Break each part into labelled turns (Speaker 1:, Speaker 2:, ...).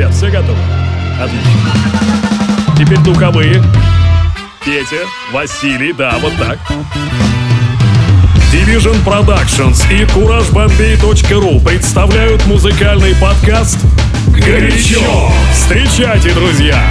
Speaker 1: ребят, все готовы? Отлично. Теперь духовые. Петя, Василий, да, вот так. Division Productions и CourageBombay.ru представляют музыкальный подкаст «Горячо». Встречайте, друзья,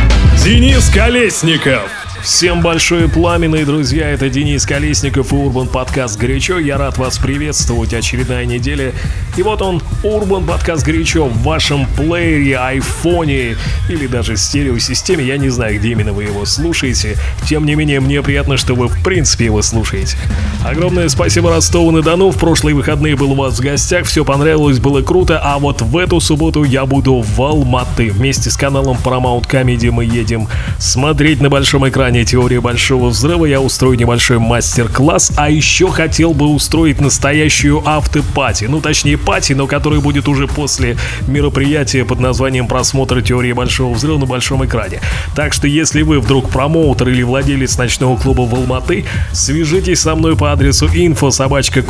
Speaker 1: Денис Колесников. Всем большое пламенные друзья, это Денис Колесников и Урбан Подкаст «Горячо». Я рад вас приветствовать, очередная неделя. И вот он, Урбан Подкаст «Горячо» в вашем плеере, айфоне или даже стереосистеме. Я не знаю, где именно вы его слушаете. Тем не менее, мне приятно, что вы в принципе его слушаете. Огромное спасибо Ростову-на-Дону. В прошлые выходные был у вас в гостях, все понравилось, было круто. А вот в эту субботу я буду в Алматы. Вместе с каналом Paramount Comedy мы едем смотреть на большом экране теории большого взрыва я устрою небольшой мастер-класс, а еще хотел бы устроить настоящую автопати, ну точнее пати, но который будет уже после мероприятия под названием просмотр теории большого взрыва на большом экране. Так что если вы вдруг промоутер или владелец ночного клуба в Алматы, свяжитесь со мной по адресу info собачка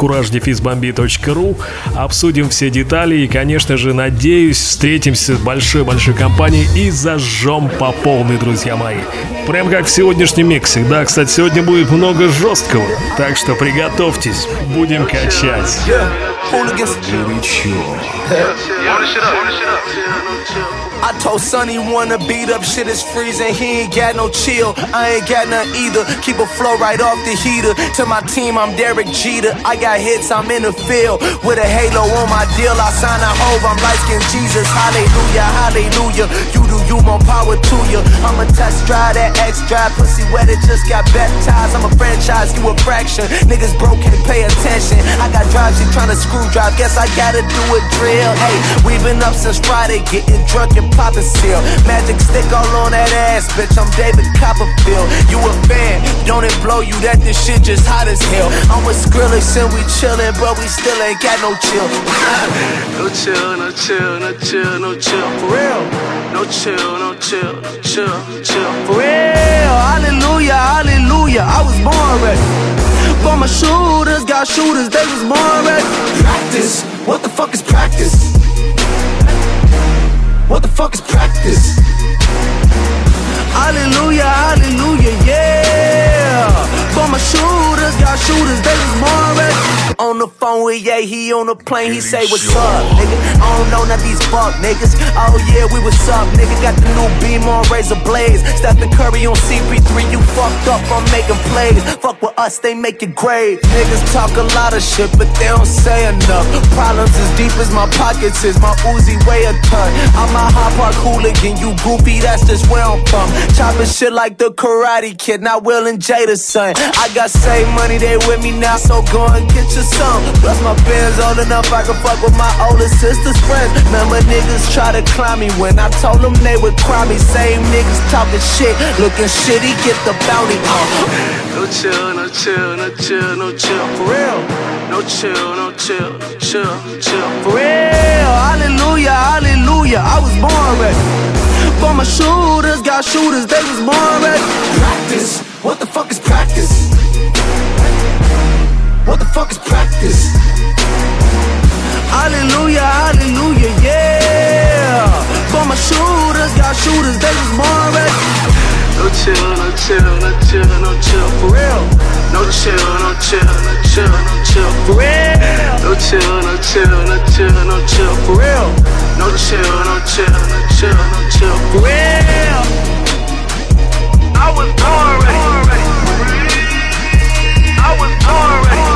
Speaker 1: обсудим все детали и, конечно же, надеюсь, встретимся с большой-большой компанией и зажжем по полной, друзья мои. Прям как все сегодняшнем миксе. Да, кстати, сегодня будет много жесткого, так что приготовьтесь, будем качать.
Speaker 2: I told Sonny wanna beat up shit is freezing, he ain't got no chill. I ain't got none either. Keep a flow right off the heater. To my team, I'm Derek Jeter. I got hits, I'm in the field. With a halo on my deal, I sign a hove, I'm light skin Jesus. Hallelujah, hallelujah. You do you, more power to you. I'm a test drive that X drive, pussy wet, it just got baptized. I'm a franchise, you a fraction. Niggas broke, can't pay attention. I got drives, you trying to screw Guess I gotta do a drill. Hey, we been up since Friday, getting drunk and popping seal. Magic stick all on that ass, bitch. I'm David Copperfield. You a fan, don't it blow you that this shit just hot as hell? I'm with Skrillex and we chillin', but we still ain't got no chill. no chill, no chill, no chill, no chill. For real. No chill, no chill, no chill, chill. For real. Hallelujah, hallelujah. I was born ready. For my shooters, got shooters, they was born ready. Practice. What the fuck is practice? What the fuck is practice? Hallelujah, hallelujah, yeah. For my shooters, shooters, they was on the phone with yeah, he on the plane, he say what's up, nigga. I don't know none these fuck niggas. Oh yeah, we what's up, nigga. Got the new beam on razor blades. Stephen Curry on CP3, you fucked up I'm making plays. Fuck with us, they make it great. Niggas talk a lot of shit, but they don't say enough. Problems as deep as my pockets is, my Uzi weigh a ton. I'm a hot park hooligan, you goofy, that's just where I'm from. Chopping shit like the Karate Kid, not Will and Jada's son. I got save money, they with me now, so go and get you some. Plus my band's old enough, I can fuck with my older sister's friends. Remember niggas try to climb me when I told them they would cry me. Same niggas talking shit, looking shitty, get the bounty. Uh. No chill, no chill, no chill, no chill. For real. No chill, no chill, no chill, chill. For real. Hallelujah, hallelujah. I was born ready. For my shooters, got shooters, they was born ready. Practice. What the fuck is practice? What the fuck is practice? Hallelujah, hallelujah, yeah. For my shooters, got shooters, they was born ready. No chill, no chill, no chill, no chill, for real. No chill, no chill, no chill, no chill, for real. No chill, no chill, no chill, no chill, for real. No chill, no chill, no chill, no chill, for real. I was born ready. I was born ready.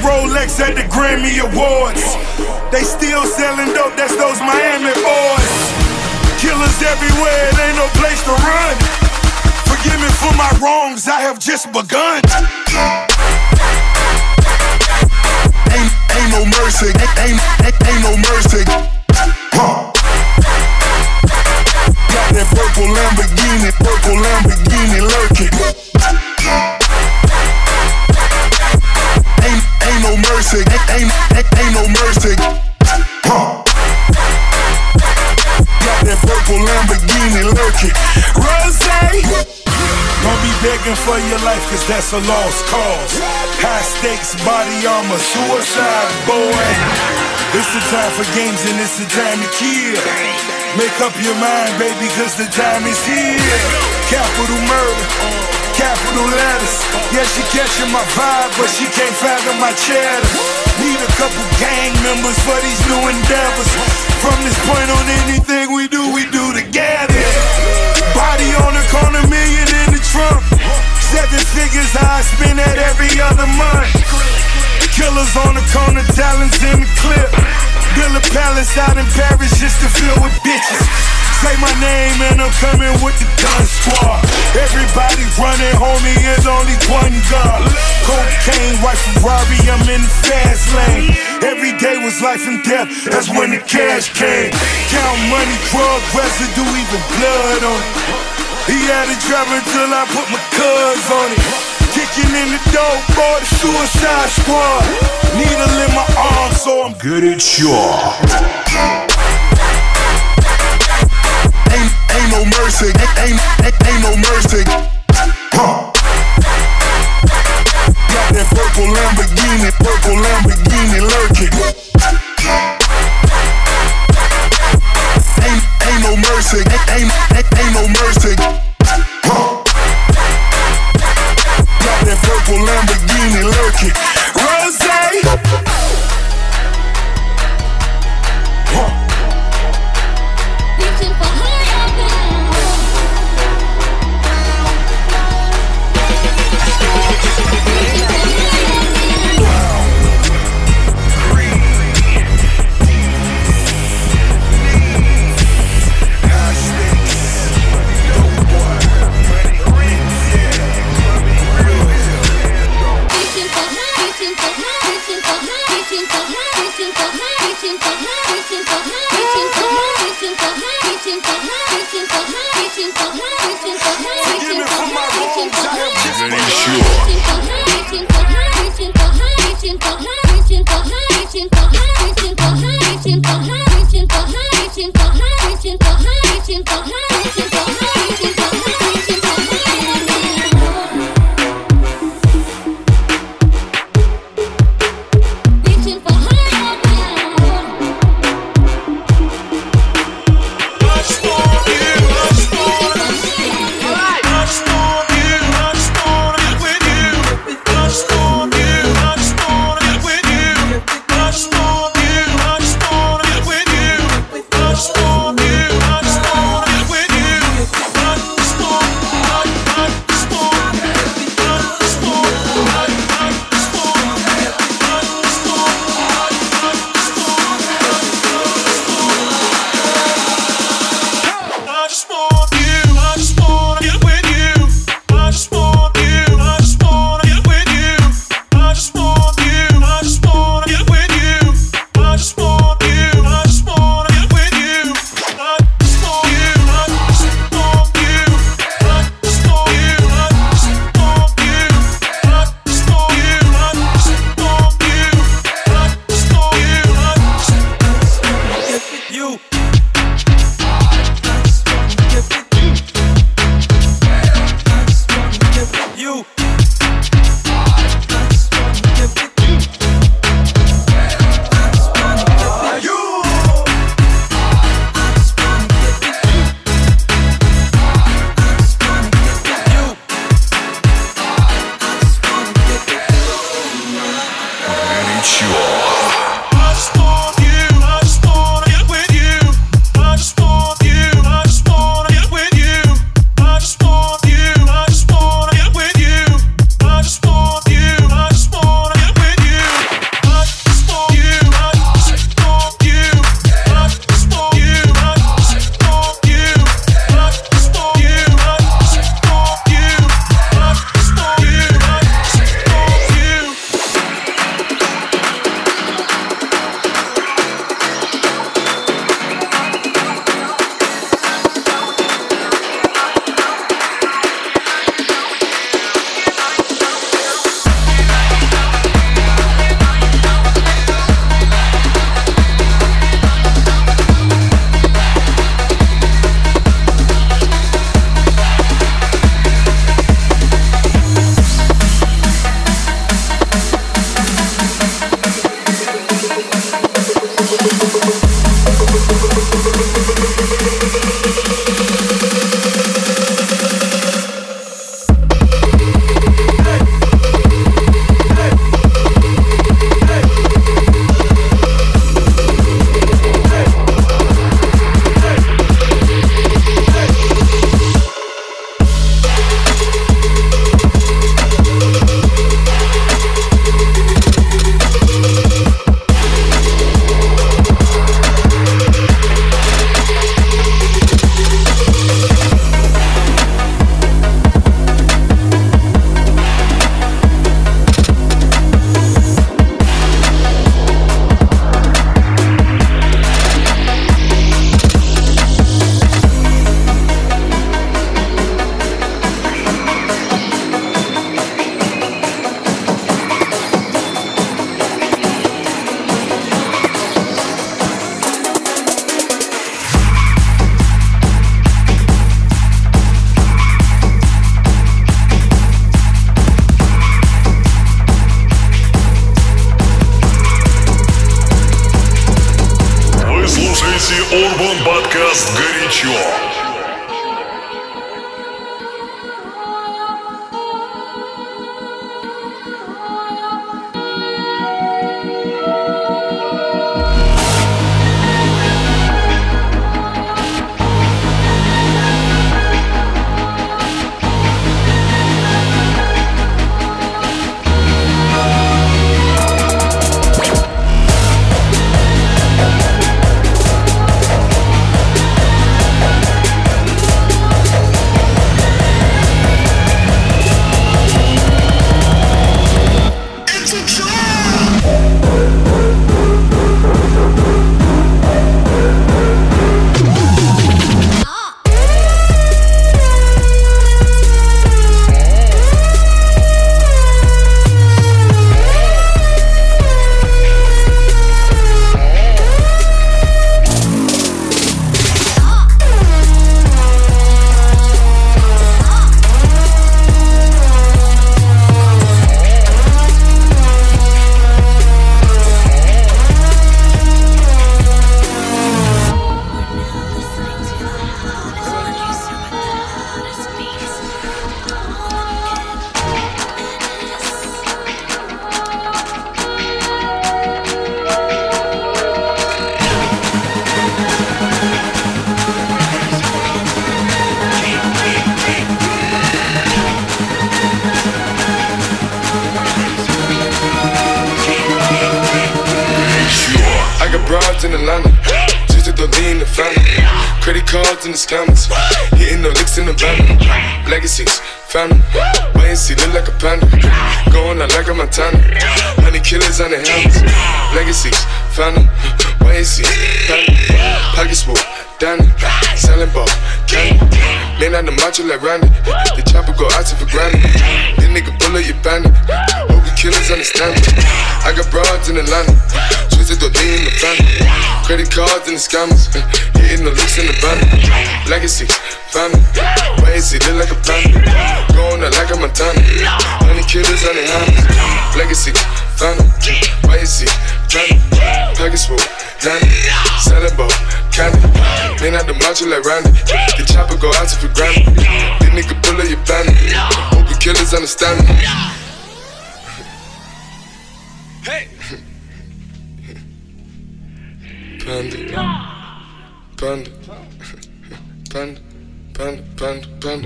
Speaker 3: Flooded Rolex at the Grammy Awards. They still selling dope, that's those Miami boys. Killers everywhere, it ain't no place to run. Forgive me for my wrongs, I have just begun. Ain't, ain't no mercy, ain't, ain't, ain't, ain't no mercy. Huh. Got that purple Lamborghini, purple Lamborghini lurking. Mercy, ain't, ain't, ain't, no mercy. Huh. Got that purple Lamborghini lurking. Rose! Don't be begging for your life, cause that's a lost cause. High stakes, body armor, suicide, boy. It's the time for games and it's the time to kill. Make up your mind, baby, cause the time is here. Capital murder, capital letters. Yeah, she catching my vibe, but she can't fathom my cheddar. Need a couple gang members for these new endeavors. From this point on, anything we do, we do together. Body on the corner, million in the trunk. Seven figures, I spend that every other month. Killers on the corner, talents in the clip. Build a palace out in Paris just to fill with bitches. Say my name and I'm coming with the gun squad. Everybody running, homie, there's only one God. Cocaine, white Ferrari, I'm in the fast lane. Every day was life and death, that's when the cash came. Count money, drug residue, even blood on it. He had it driving till I put my cuz on it. Kicking in the door boy. the suicide squad. Needle in my arm, so I'm
Speaker 4: good
Speaker 1: at you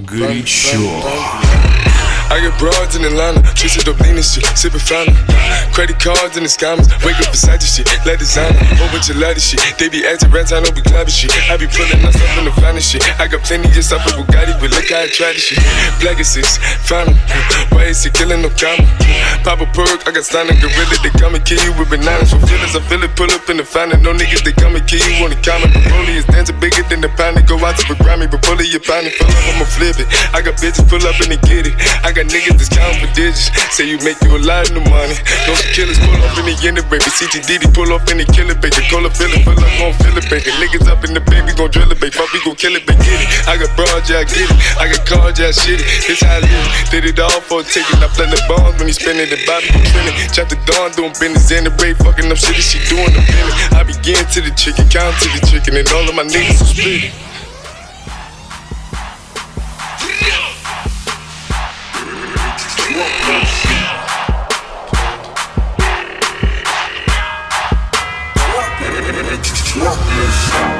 Speaker 1: Горячо.
Speaker 5: I broads in Atlanta, twisted up lean and shit, sippin' fountain. Credit cards in the scammers, wake up beside your shit, let designer, whole bunch of ladder shit. They be acting rats, I know we clapping shit. I be pulling myself in the finest shit. I got plenty just off of Bugatti, but look how I try this shit. Black is six, fountain. Why is he killing no comma? Pop a perk, I got signed a gorilla, they come and kill you with bananas. For feelings, I feel it, pull up in the fountain. No niggas, they come and kill you on the comment. The rollie is dancing bigger than the pound. Go out to the Grammy, but pull it, you pound it. Pull up, I'ma flip it. I got bitches pull up and they get it. I got niggas that's counting for digits. Say you make you a lot of money. No killers pull off in the end of baby. CTDD pull off in the killer baby. Call a feeling, pull up gon' feel it, baby. Niggas up in the baby, gon' drill it, baby. Fuck, we gon' kill it, baby. Get it. I got broad, yeah, I get it. I got cards, yeah, I shit it. This how I live. Did it all for a ticket. I play the bombs when he spinning Randy Bobby Trinity. Chop the gun, doing business in the break, fucking up shit that she doing the minute. I begin to the chicken, count to the chicken, and all of my niggas are split.
Speaker 4: Work this.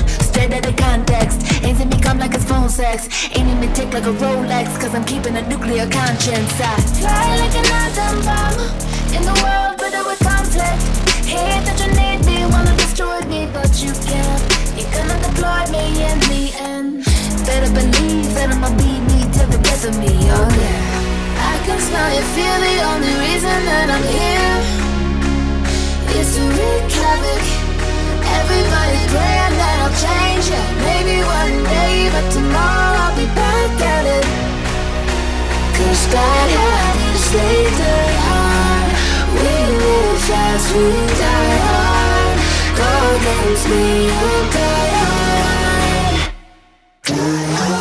Speaker 4: sex. Ain't even tick like a Rolex, cause I'm keeping a nuclear conscience. I fly like an atom bomb in the world, but with conflict. Hate that you need me, wanna destroy me, but you can't. You cannot deploy me in the end. Better believe that I'ma be me till the death of me, oh yeah. I can smell you, feel the only reason that I'm here is to wreak havoc. Everybody praying that I'll change. Maybe one day, but tomorrow I'll be back at it. Cause bad habits, they die hard. We live fast, we die hard. Go against me, you'll die hard. Die hard.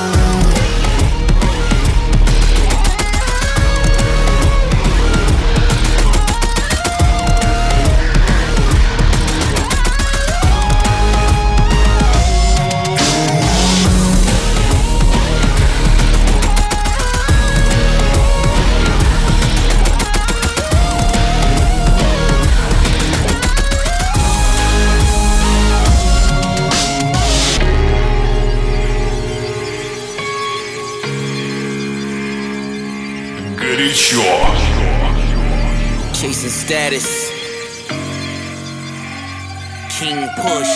Speaker 6: Status. King Push,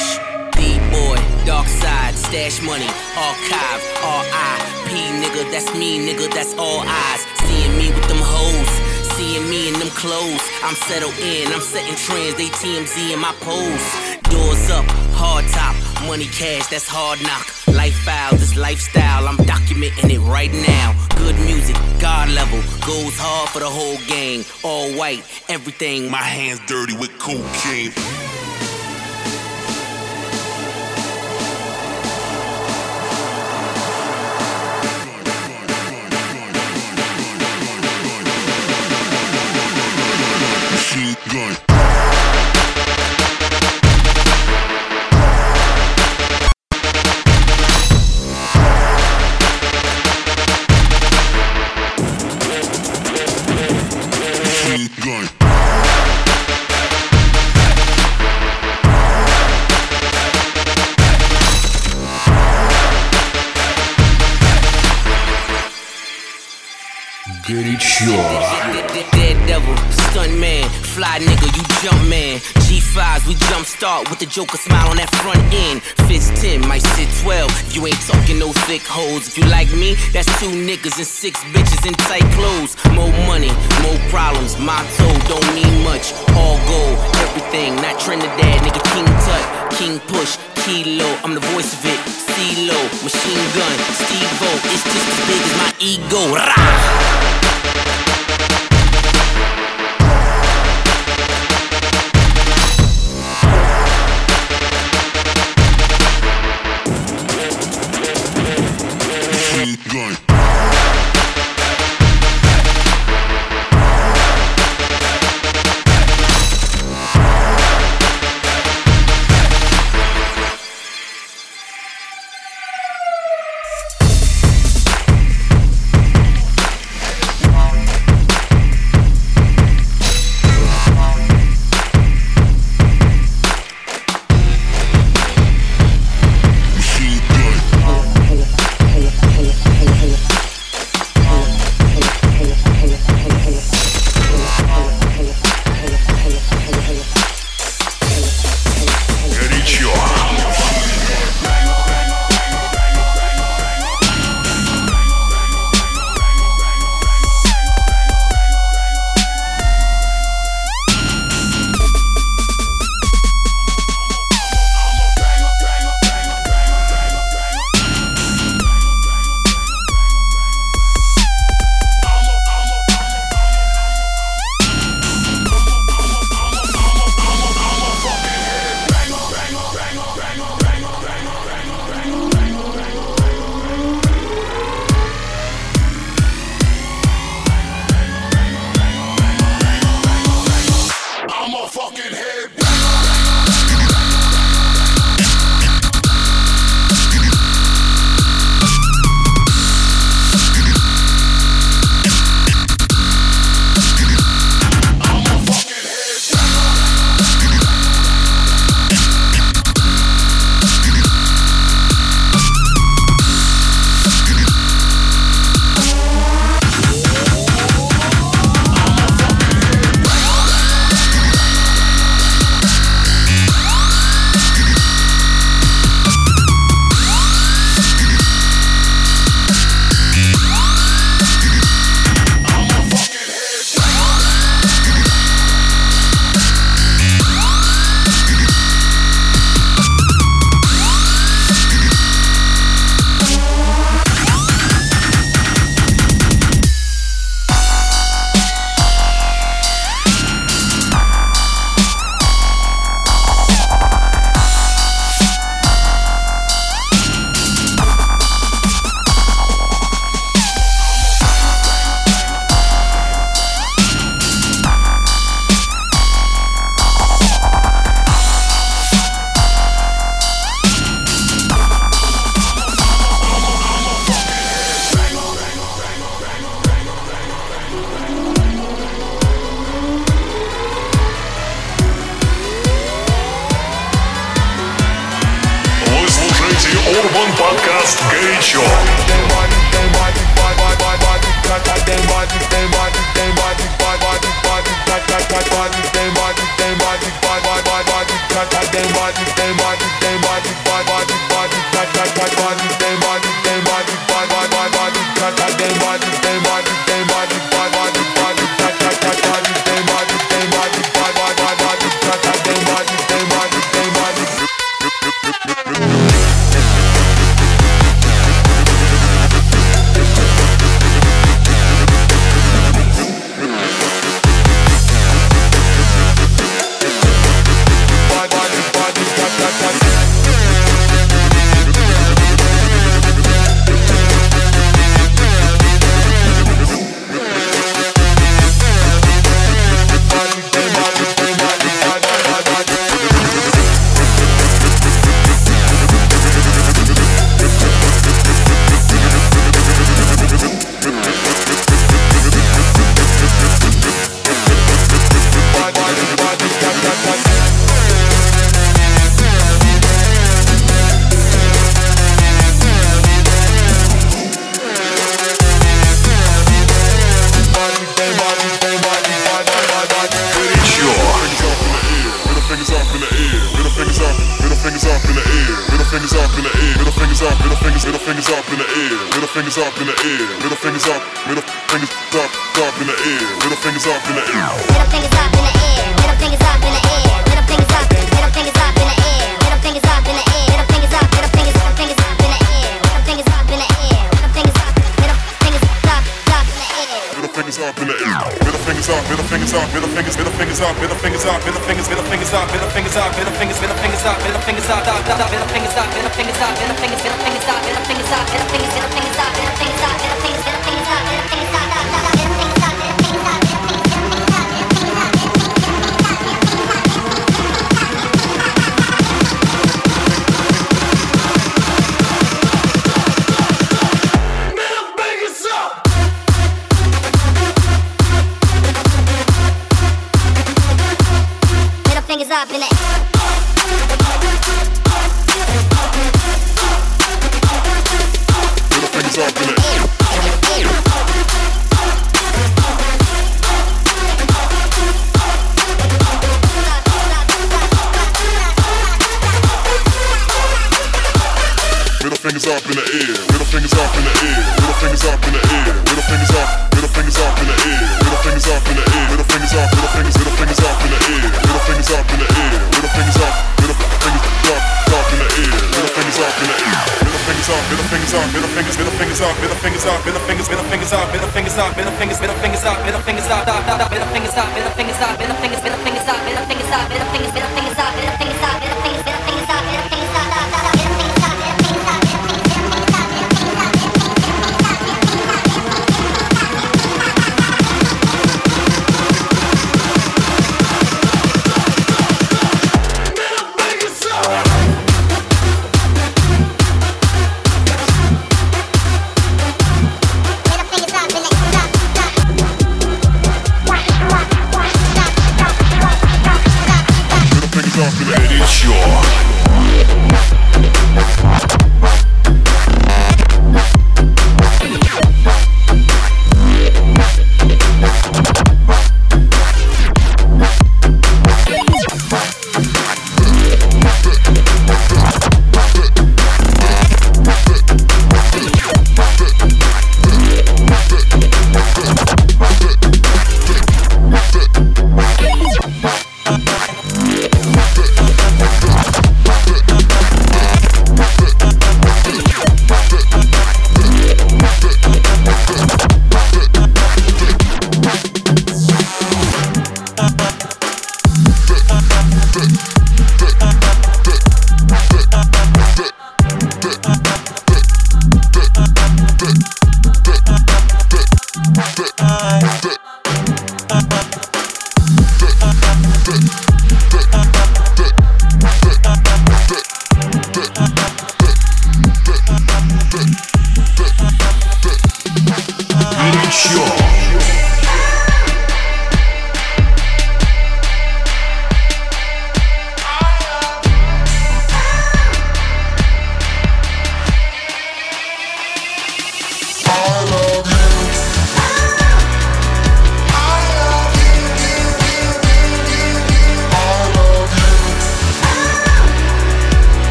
Speaker 6: D-Boy, Dark Side, Stash Money, Archive, R.I.P. Nigga, that's me, nigga, that's all eyes. Seeing me with them hoes, seeing me in them clothes. I'm settled in, I'm setting trends, they TMZ in my pose. Doors up, hard top, money cash, that's hard knock. Life file, this lifestyle, I'm documenting it right now. Good music, God level, goes hard for the whole gang. All white, everything.
Speaker 7: My hands dirty with cocaine.
Speaker 6: G5s, we jump start with the Joker smile on that front end. Fist 10, might sit 12. If you ain't talking no thick hoes. If you like me, that's two niggas and six bitches in tight clothes. More money, more problems. Motto don't mean much. All gold, everything. Not Trinidad, nigga, King Tut, King Push, Kilo. I'm the voice of it. CeeLo, machine gun, Steve-O. It's just as big as my ego. Rah!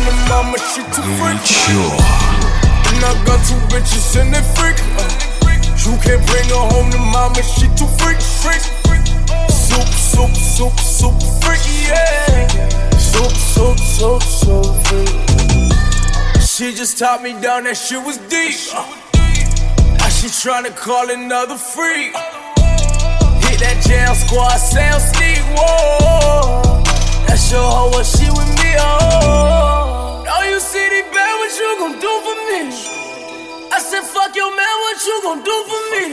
Speaker 8: Her mama, she too freak. And I got two bitches and they freak. Uh, you can't bring her home to mama, she too freak. freak. Soup, soup, soup, soup, freaky, yeah. Soup, soup, soup, soup, freaky. She just taught me down, that shit was deep. Uh, now she tryna call another freak. Hit that jail squad, sound sneak, whoa. That's your hoe, what she with me, oh. Oh, you see the bad, what you gon' do for me? I said, fuck your man, what you gon' do for me?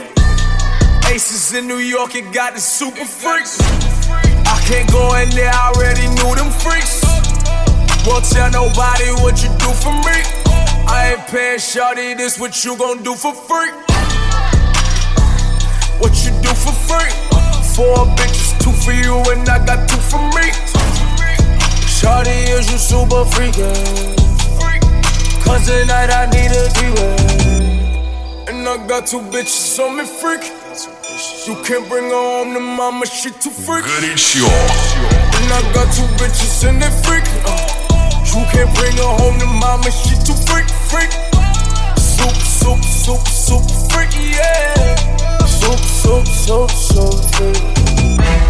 Speaker 8: Aces in New York, it got the super freaks. I can't go in there, I already knew them freaks. Won't tell nobody what you do for me. I ain't paying shawty, this what you gon' do for free. What you do for free? Four bitches, two for you, and I got two for me. Shorty is you super freakin'. Cause tonight I need a D-way. And I got two bitches on me freak. You can't bring her home to mama, she too freak.
Speaker 1: Good sure.
Speaker 8: And I got two bitches in it freak. You can't bring her home to mama, she too freak, freak. Super, super, super, super freak, yeah. Super, super, super, super freak.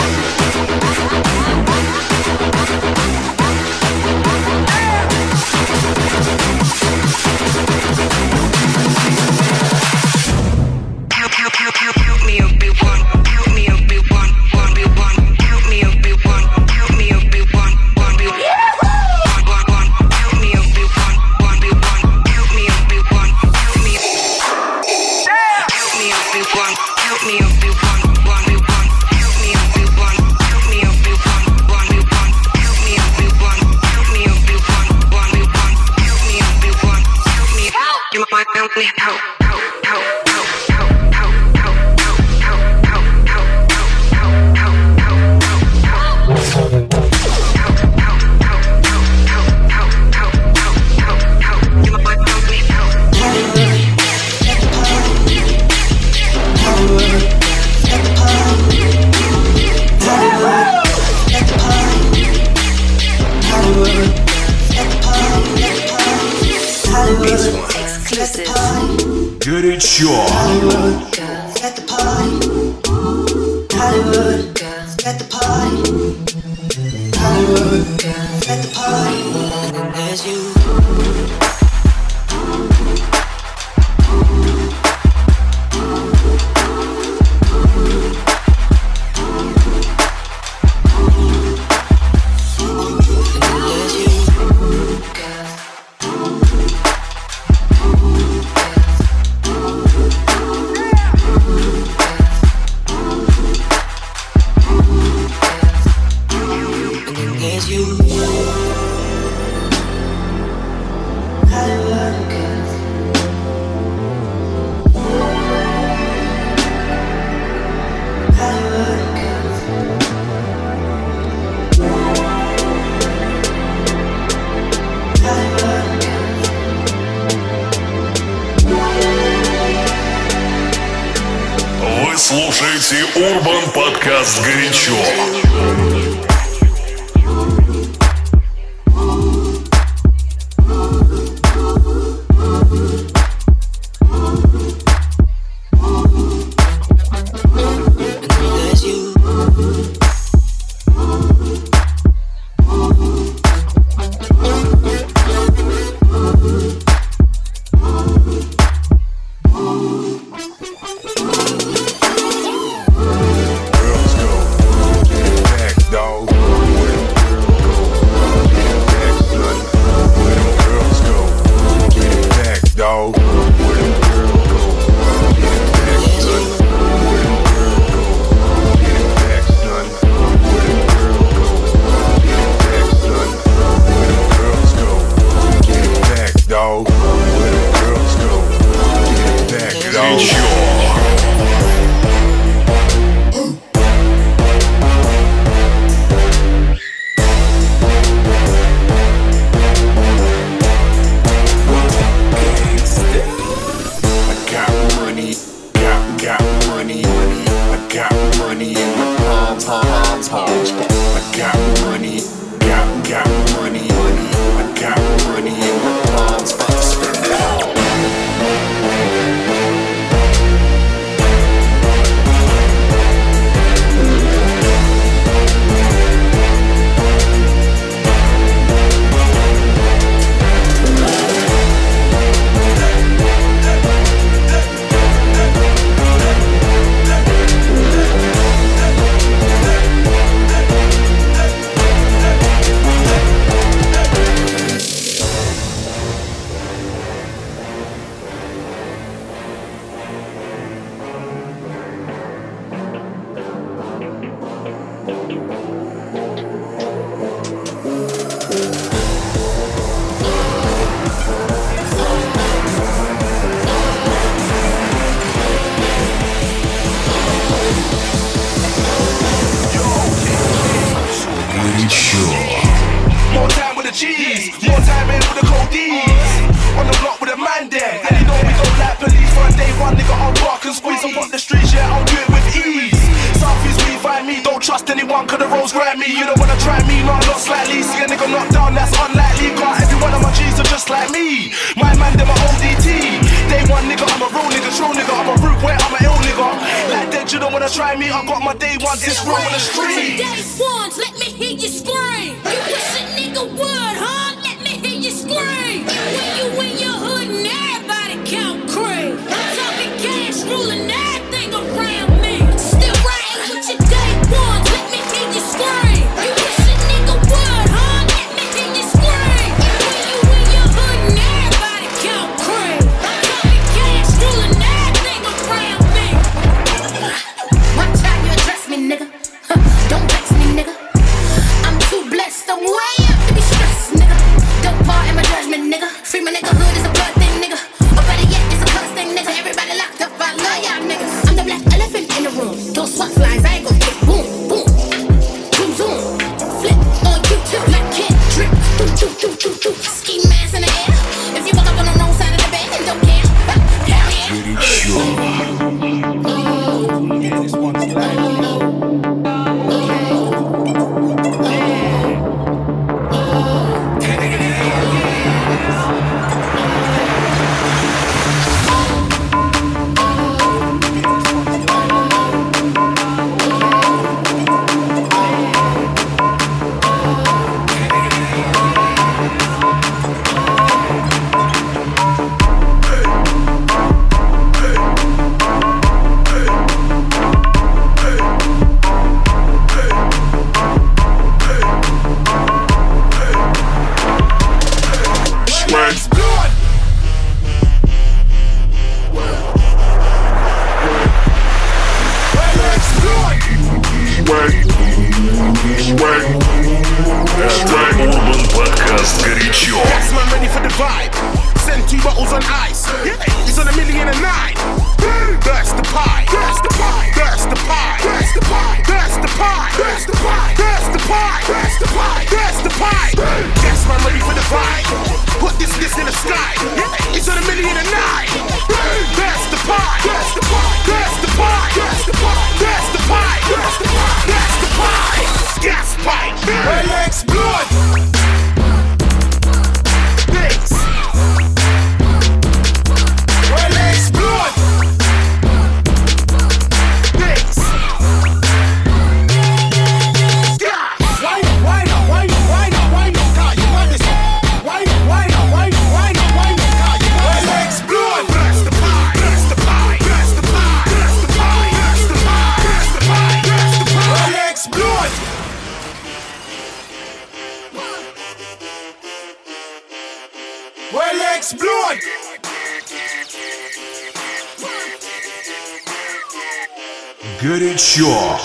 Speaker 4: слушаете Urban Podcast «Горячо».
Speaker 1: Sure.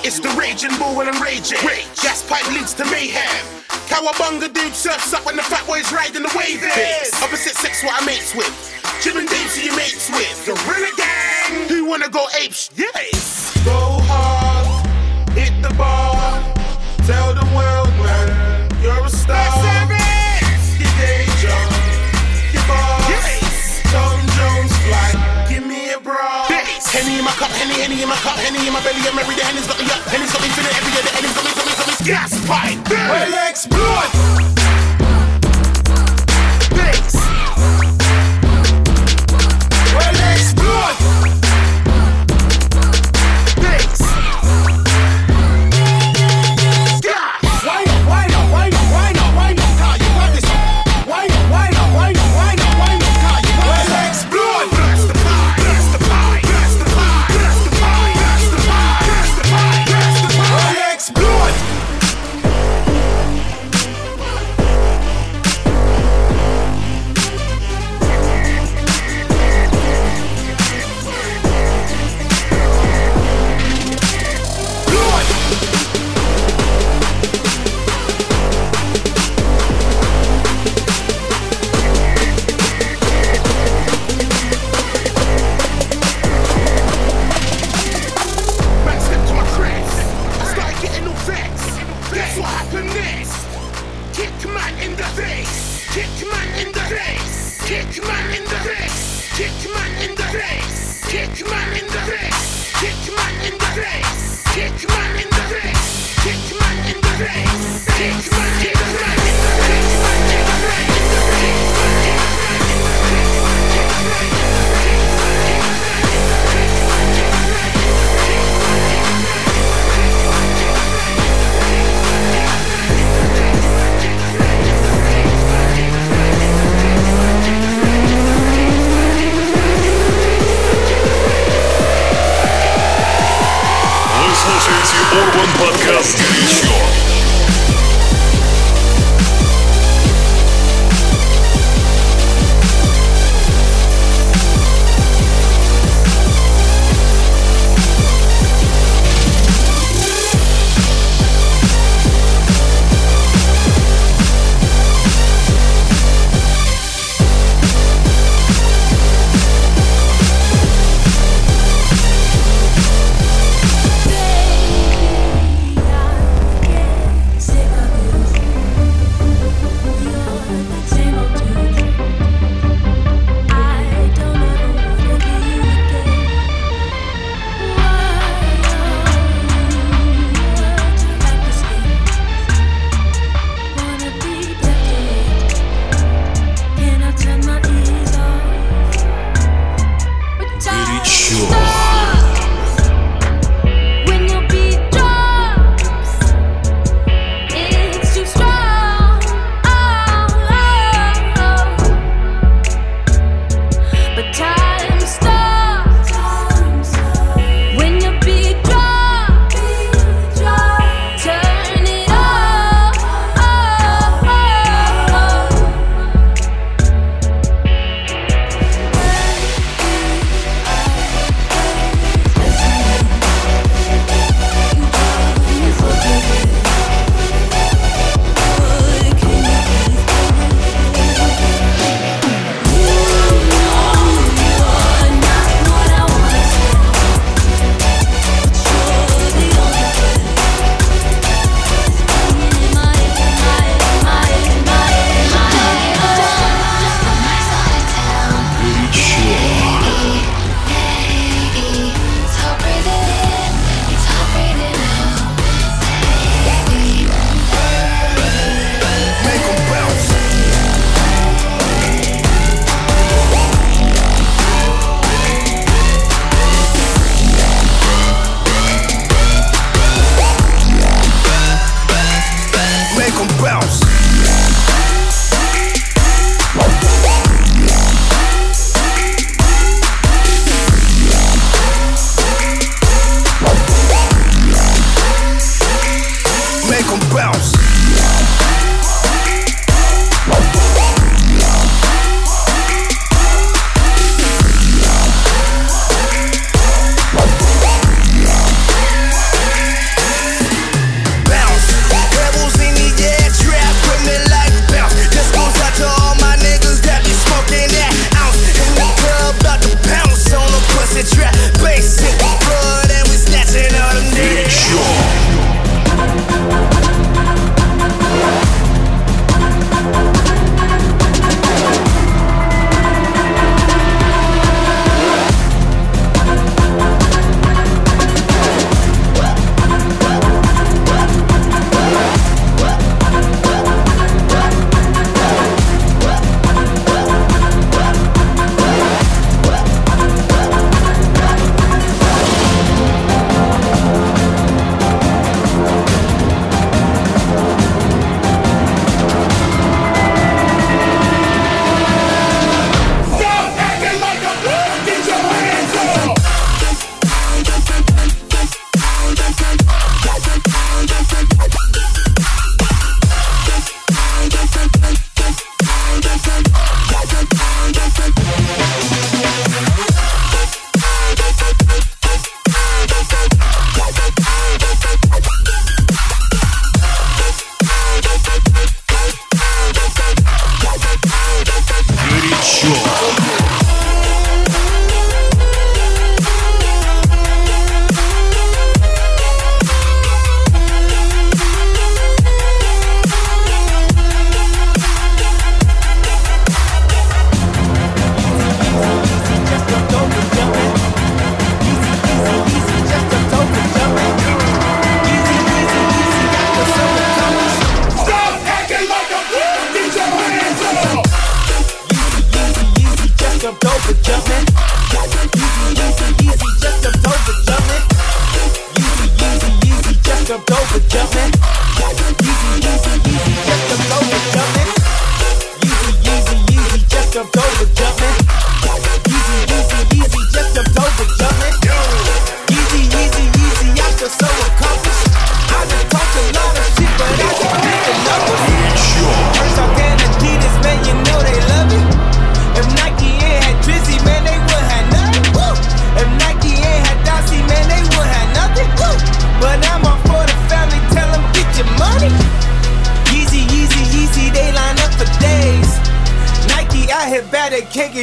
Speaker 9: It's the raging bull and I'm raging. Rage. Gas pipe leads to mayhem. Cowabunga dude surfs up when the fat boys riding the wave. Opposite sex what I mates with. Chillin' dates who you mates with. The gang. Who wanna go apes? Yes.
Speaker 10: Go hard. Hit the bar.
Speaker 9: Henny in my cup, Henny, Henny in my cup, Henny in my belly. I'm every day. Henny's got me up. Henny's got me feeling every day. The Henny's got me, got me, got me. Gas pipe.
Speaker 10: Well, explode.
Speaker 9: Bass.
Speaker 10: Well, explode.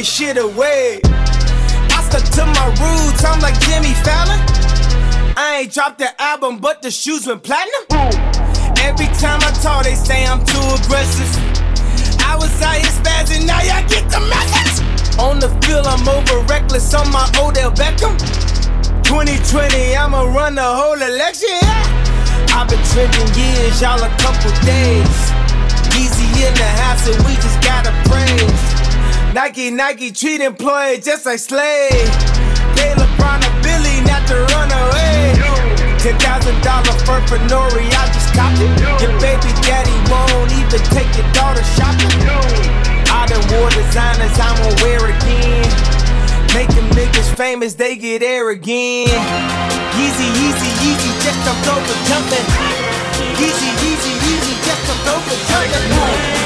Speaker 11: Shit away. I stuck to my roots, I'm like Jimmy Fallon. I ain't dropped the album, but the shoes went platinum. Every time I talk, they say I'm too aggressive. I was out here spazzing, now y'all get the message. On the field, I'm over reckless on my Odell Beckham. 2020, I'ma run the whole election. Yeah. I've been trending years, y'all a couple days. Easy in the house, and we just gotta praise. Nike, Nike treat employees just like slaves. Pay LeBron a billy not to run away. Ten thousand dollar for Nori, I just copped it. Your baby daddy won't even take your daughter shopping. I done wore designers, I'm gonna wear again. Make them niggas famous, they get air again. Easy, easy, easy, just a over jumping. Easy, easy, easy, just a over jumping.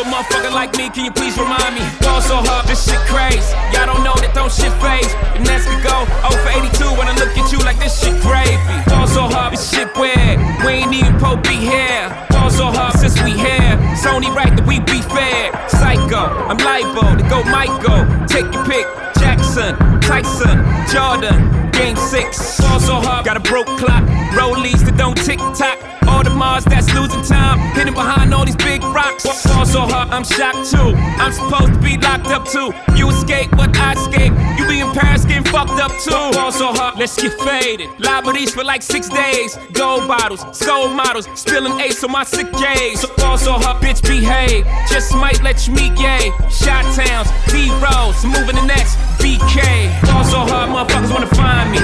Speaker 12: a
Speaker 13: motherfucker like me? Can you please remind me? Ball so hard, this shit crazy. Y'all don't know that don't shit phase. The next could go 0 for 82 when I look at you like this shit gravy. Ball so hard, this shit weird. We ain't even Pope be here. Ball so hard since we here. It's only right that we be fair. Psycho, I'm libo to go Michael. Take your pick. Jackson, Tyson, Jordan, Game 6. Ball so hard, got a broke clock. Rollies that don't tick tock. All the Mars that's losing time. Hidden behind all these big rocks. Ball so hard, I'm shocked too. I'm supposed to be locked up too. You escape, but I escape. You be in Paris getting fucked up too. Ball so hard, let's get faded. Le Meurice for like six days. Gold bottles, soul models. Spilling ace on my sick days. So so hard, bitch behave. Just might let you meet Ye. Shot towns, B rolls, moving the next BK. Ball so hard, motherfuckers wanna find me.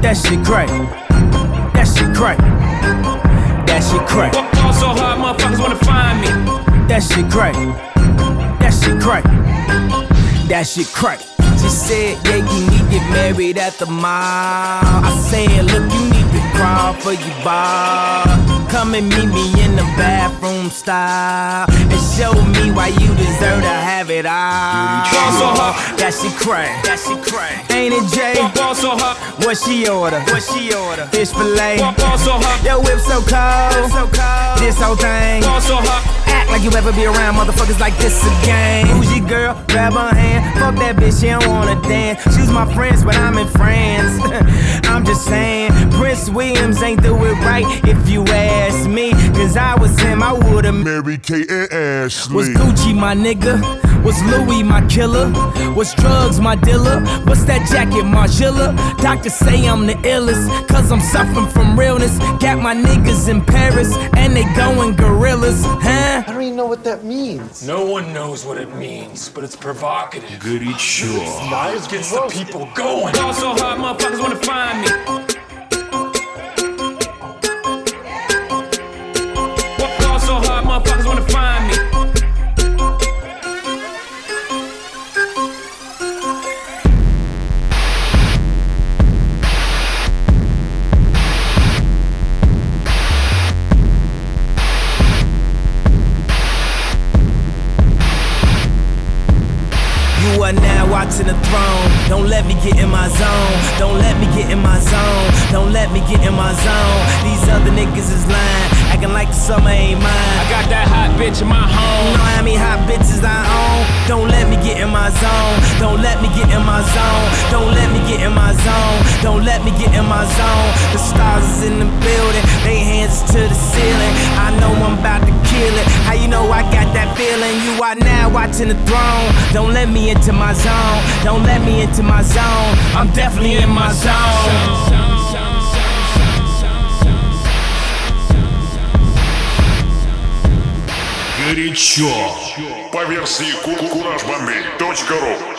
Speaker 11: That shit crack. That shit crack. That shit crack.
Speaker 13: So hard, motherfuckers wanna find me.
Speaker 11: That shit crack. That shit crack. That shit crack. She said, yeah, you need to get married at the mall. I said, look, you need to crawl for your bar. Come and meet me in the bathroom style and show me why you deserve to have it all.
Speaker 13: Ball so hard.
Speaker 11: That shit crack. That crack. Ain't it Jay?
Speaker 13: Ball so hard.
Speaker 11: What she order? What she order? Fish fillet.
Speaker 13: Ball so hard.
Speaker 11: Your whip so cold. So cold. This whole thing.
Speaker 13: So hard.
Speaker 11: Like you ever be around motherfuckers like this again. Bougie girl, grab her hand. Fuck that bitch, she don't wanna dance. She's my friends, but I'm in France. I'm just saying, Prince Williams ain't do it right if you ask me. Cause I was him, I would've
Speaker 7: married Kate and Ashley.
Speaker 11: Was Gucci my nigga? Was Louis my killer? Was drugs my dealer? What's that jacket, Margiela? Doctors say I'm the illest, cause I'm suffering from realness. Got my niggas in Paris, and they going gorillas, huh?
Speaker 14: I don't even know what that means.
Speaker 15: No one knows what it means, but it's provocative.
Speaker 7: Goody
Speaker 15: sure. It's nice, gets the people going.
Speaker 13: Y'all so hard, motherfuckers wanna find me me.
Speaker 11: Are the throne. Don't let me get in my zone. Don't let me get in my zone. Don't let me get in my zone. These other niggas is lying, acting like the summer ain't mine.
Speaker 13: I got that hot bitch in my home.
Speaker 11: You know how many hot bitches I own? Don't let me get in my zone. Don't let me get in my zone. Don't let me get in my zone. Don't let me get in my zone. The stars is in the building. They hands to the ceiling. I know I'm about to kill it. How you know I got that feeling? You are now watching the throne. Don't let me into my zone. Don't let me into my zone. I'm definitely in my zone.
Speaker 1: Горячо.
Speaker 7: По версии kurajbombi.ru